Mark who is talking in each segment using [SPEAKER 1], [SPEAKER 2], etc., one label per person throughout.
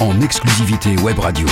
[SPEAKER 1] en exclusivité web radio.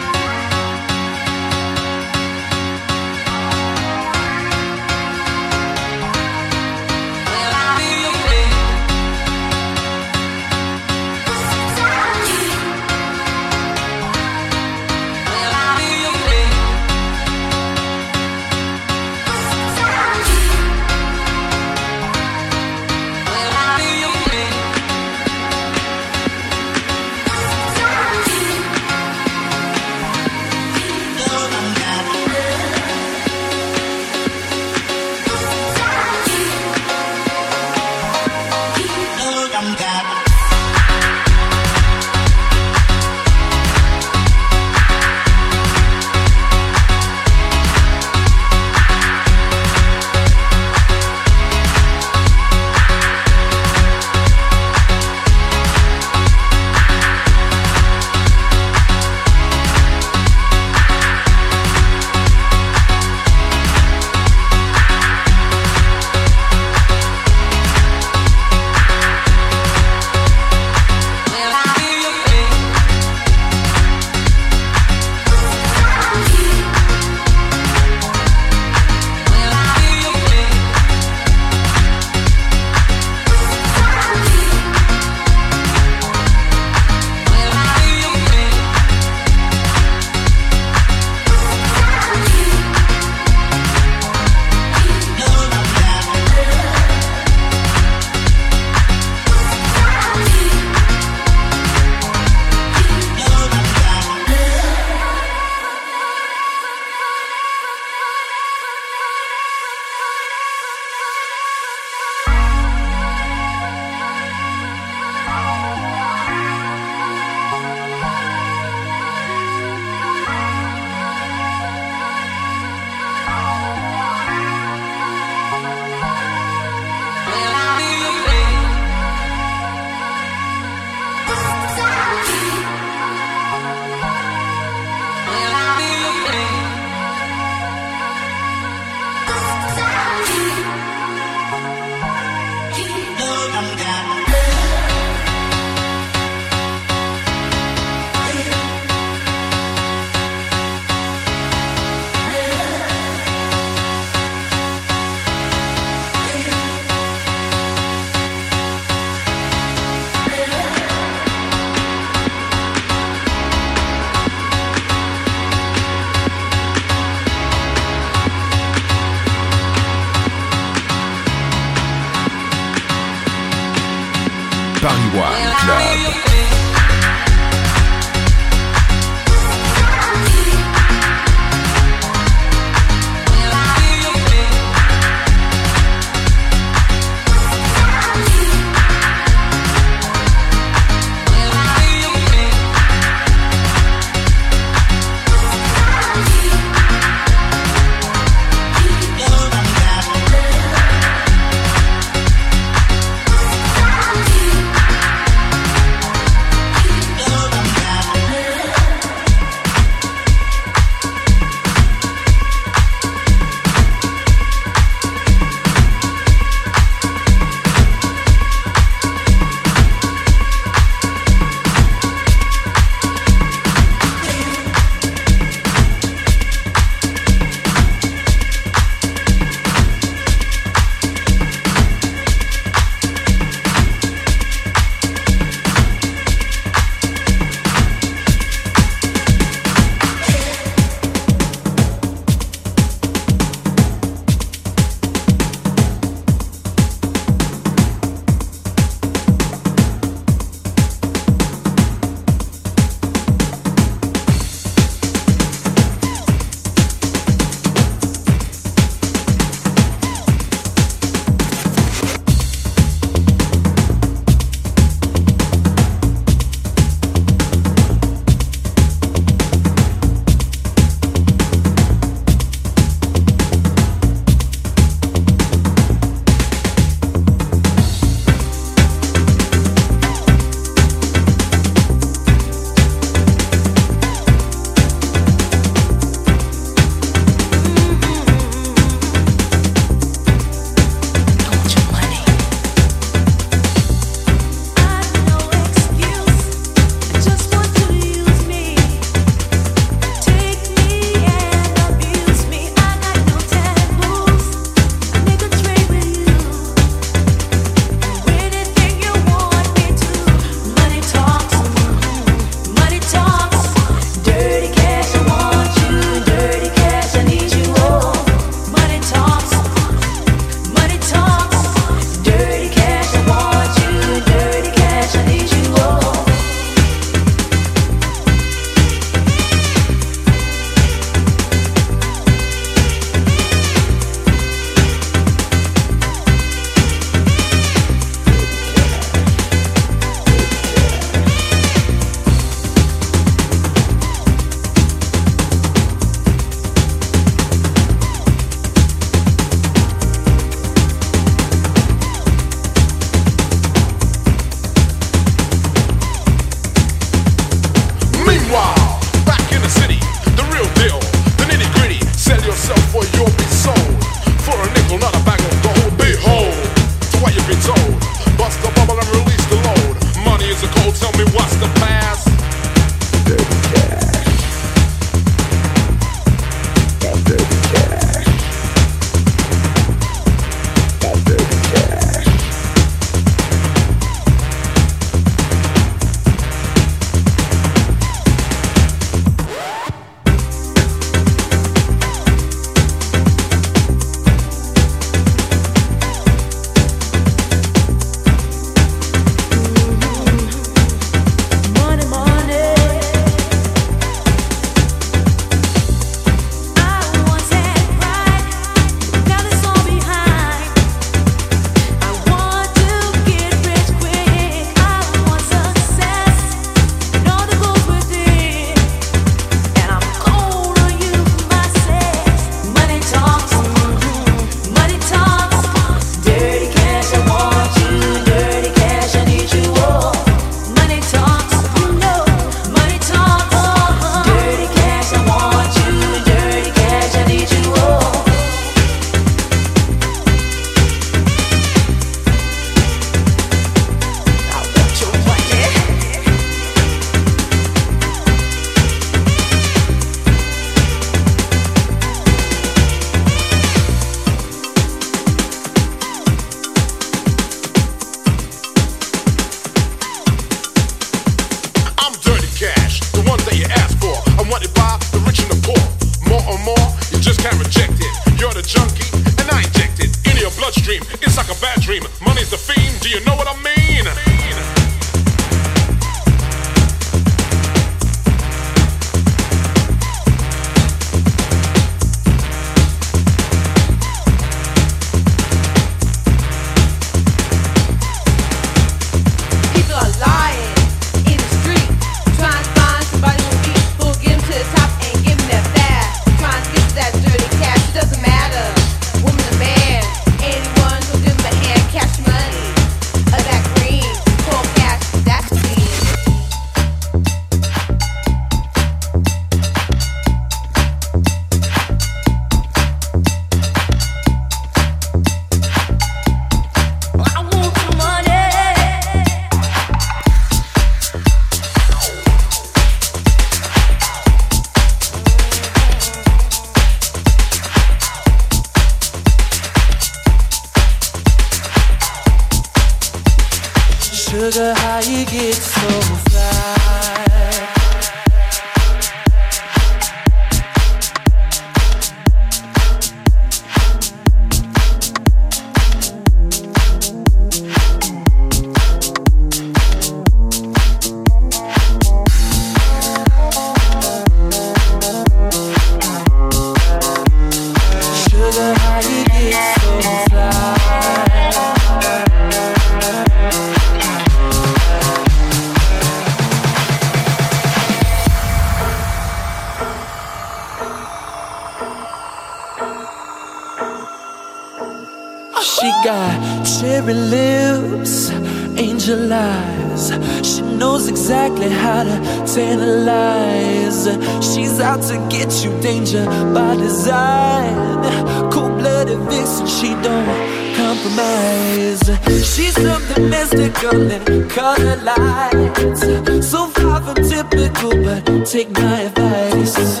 [SPEAKER 2] knows exactly how to tantalize. She's out to get you, danger by design. Cold blooded vixen, she don't compromise. She's something mystical in color lights. So far from typical, but take my advice.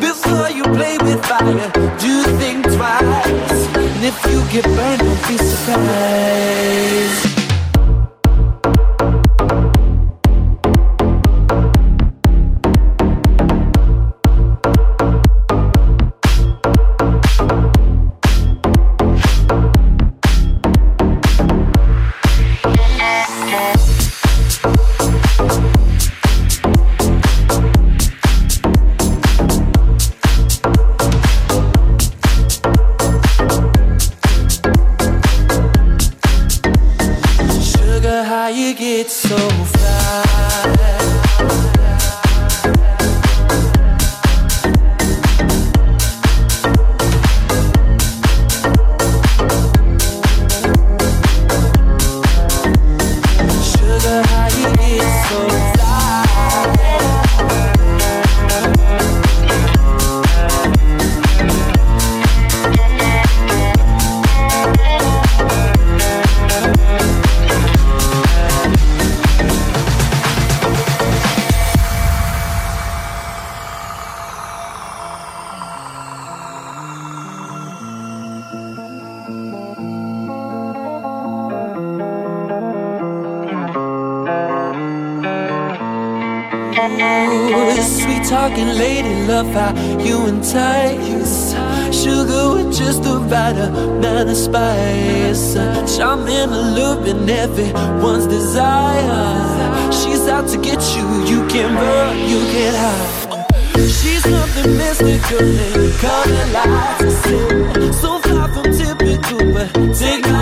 [SPEAKER 2] Before you play with fire, do think twice. And if you get burned, don't be surprised. love how you entice. Sugar with just the right amount of spice. I'm in a loop and everyone's desire. She's out to get you, you can't run, you can't hide. She's nothing mystical in color lights. So far from typical, but take my